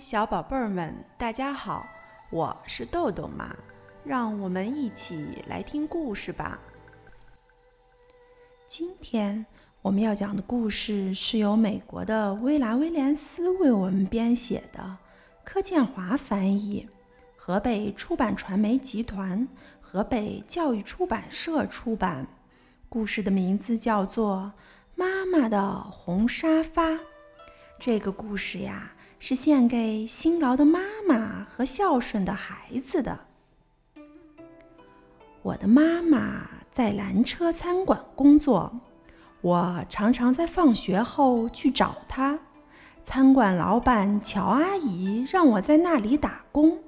小宝贝儿们，大家好，我是豆豆妈，让我们一起来听故事吧。今天我们要讲的故事是由美国的威拉威廉斯为我们编写的，柯建华翻译，河北出版传媒集团、河北教育出版社出版。故事的名字叫做《妈妈的红沙发》。这个故事呀。是献给辛劳的妈妈和孝顺的孩子的。我的妈妈在蓝车餐馆工作，我常常在放学后去找她。餐馆老板乔阿姨让我在那里打工。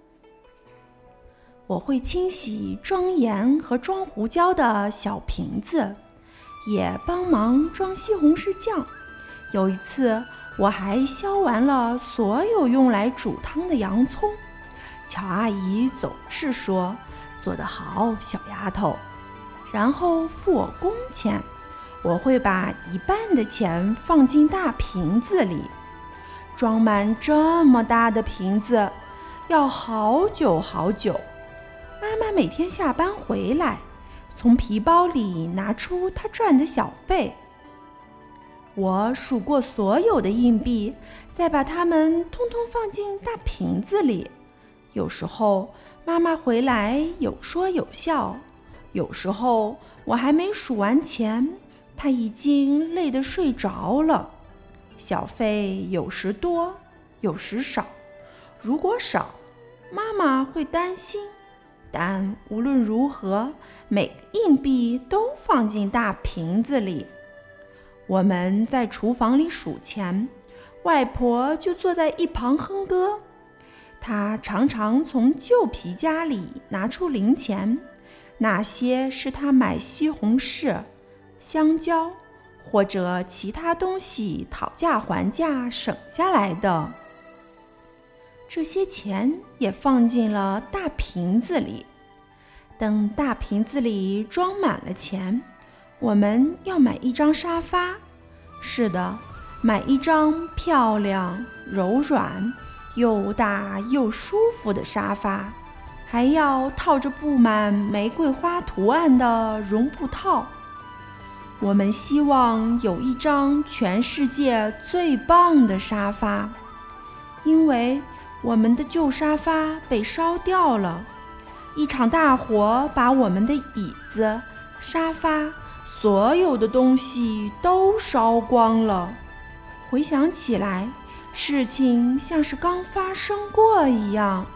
我会清洗装盐和装胡椒的小瓶子，也帮忙装西红柿酱。有一次。我还削完了所有用来煮汤的洋葱，乔阿姨总是说：“做得好，小丫头。”然后付我工钱，我会把一半的钱放进大瓶子里，装满这么大的瓶子要好久好久。妈妈每天下班回来，从皮包里拿出她赚的小费。我数过所有的硬币，再把它们通通放进大瓶子里。有时候妈妈回来有说有笑，有时候我还没数完钱，她已经累得睡着了。小费有时多，有时少。如果少，妈妈会担心。但无论如何，每个硬币都放进大瓶子里。我们在厨房里数钱，外婆就坐在一旁哼歌。她常常从旧皮夹里拿出零钱，那些是她买西红柿、香蕉或者其他东西讨价还价省下来的。这些钱也放进了大瓶子里。等大瓶子里装满了钱。我们要买一张沙发，是的，买一张漂亮、柔软、又大又舒服的沙发，还要套着布满玫瑰花图案的绒布套。我们希望有一张全世界最棒的沙发，因为我们的旧沙发被烧掉了，一场大火把我们的椅子、沙发。所有的东西都烧光了。回想起来，事情像是刚发生过一样。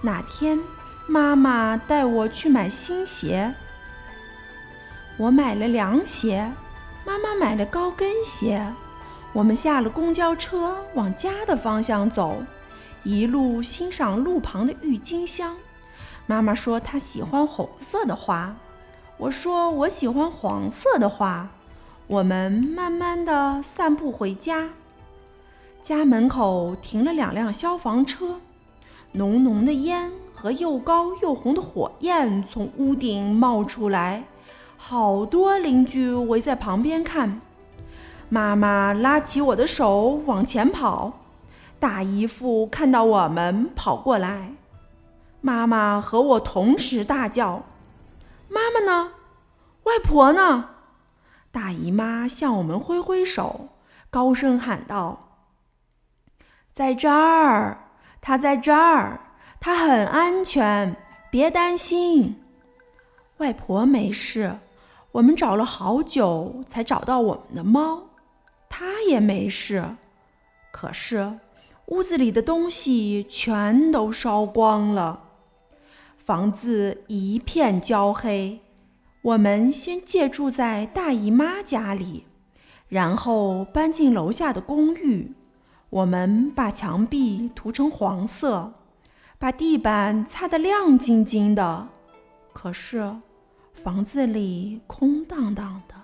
哪天，妈妈带我去买新鞋，我买了凉鞋，妈妈买了高跟鞋。我们下了公交车，往家的方向走，一路欣赏路旁的郁金香。妈妈说她喜欢红色的花。我说我喜欢黄色的花。我们慢慢的散步回家，家门口停了两辆消防车，浓浓的烟和又高又红的火焰从屋顶冒出来，好多邻居围在旁边看。妈妈拉起我的手往前跑，大姨夫看到我们跑过来，妈妈和我同时大叫。妈妈呢？外婆呢？大姨妈向我们挥挥手，高声喊道：“在这儿，她在这儿，她很安全，别担心。”外婆没事，我们找了好久才找到我们的猫，它也没事。可是屋子里的东西全都烧光了。房子一片焦黑，我们先借住在大姨妈家里，然后搬进楼下的公寓。我们把墙壁涂成黄色，把地板擦得亮晶晶的。可是房子里空荡荡的。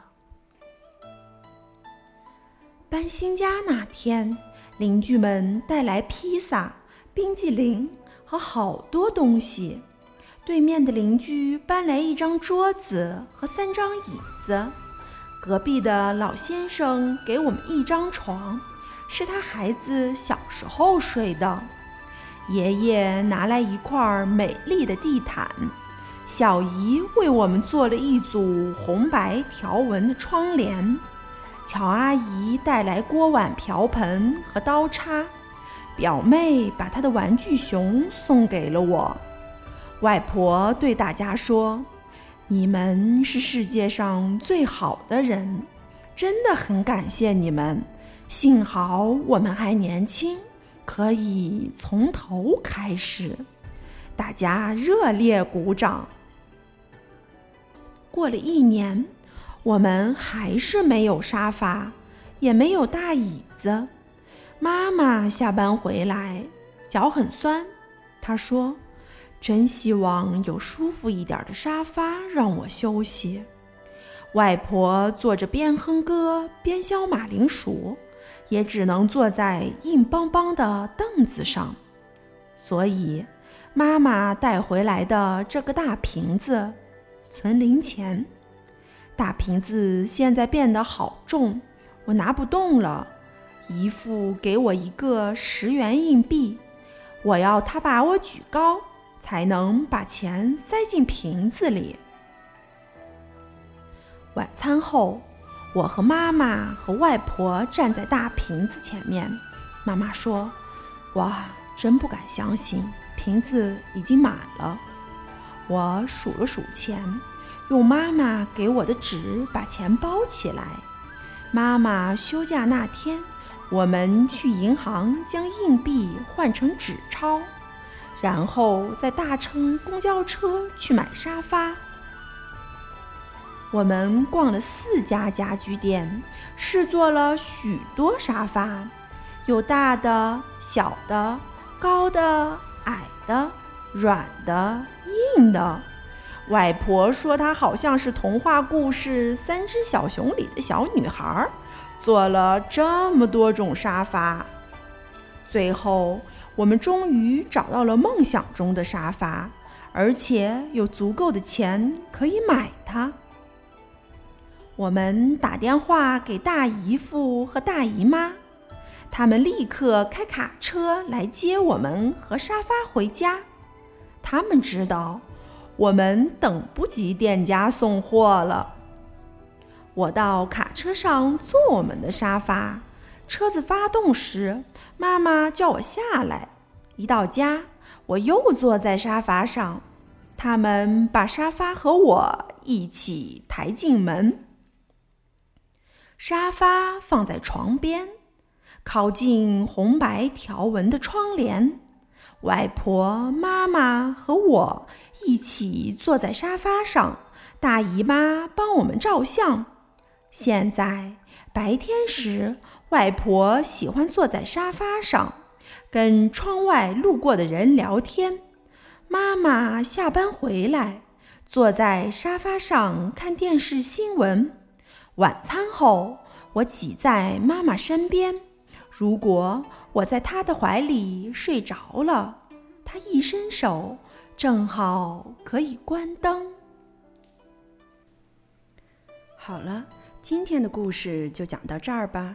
搬新家那天，邻居们带来披萨、冰激凌和好多东西。对面的邻居搬来一张桌子和三张椅子，隔壁的老先生给我们一张床，是他孩子小时候睡的。爷爷拿来一块美丽的地毯，小姨为我们做了一组红白条纹的窗帘。乔阿姨带来锅碗瓢盆和刀叉，表妹把她的玩具熊送给了我。外婆对大家说：“你们是世界上最好的人，真的很感谢你们。幸好我们还年轻，可以从头开始。”大家热烈鼓掌。过了一年。我们还是没有沙发，也没有大椅子。妈妈下班回来，脚很酸。她说：“真希望有舒服一点的沙发让我休息。”外婆坐着边哼歌边削马铃薯，也只能坐在硬邦邦的凳子上。所以，妈妈带回来的这个大瓶子，存零钱。大瓶子现在变得好重，我拿不动了。姨父给我一个十元硬币，我要他把我举高，才能把钱塞进瓶子里。晚餐后，我和妈妈和外婆站在大瓶子前面。妈妈说：“哇，真不敢相信，瓶子已经满了。”我数了数钱。用妈妈给我的纸把钱包起来。妈妈休假那天，我们去银行将硬币换成纸钞，然后再搭乘公交车去买沙发。我们逛了四家家具店，试坐了许多沙发，有大的、小的、高的、矮的、软的、硬的。外婆说：“她好像是童话故事《三只小熊》里的小女孩，坐了这么多种沙发。最后，我们终于找到了梦想中的沙发，而且有足够的钱可以买它。我们打电话给大姨夫和大姨妈，他们立刻开卡车来接我们和沙发回家。他们知道。”我们等不及店家送货了。我到卡车上坐我们的沙发，车子发动时，妈妈叫我下来。一到家，我又坐在沙发上。他们把沙发和我一起抬进门。沙发放在床边，靠近红白条纹的窗帘。外婆、妈妈和我一起坐在沙发上，大姨妈帮我们照相。现在白天时，外婆喜欢坐在沙发上，跟窗外路过的人聊天。妈妈下班回来，坐在沙发上看电视新闻。晚餐后，我挤在妈妈身边。如果我在她的怀里睡着了，她一伸手，正好可以关灯。好了，今天的故事就讲到这儿吧，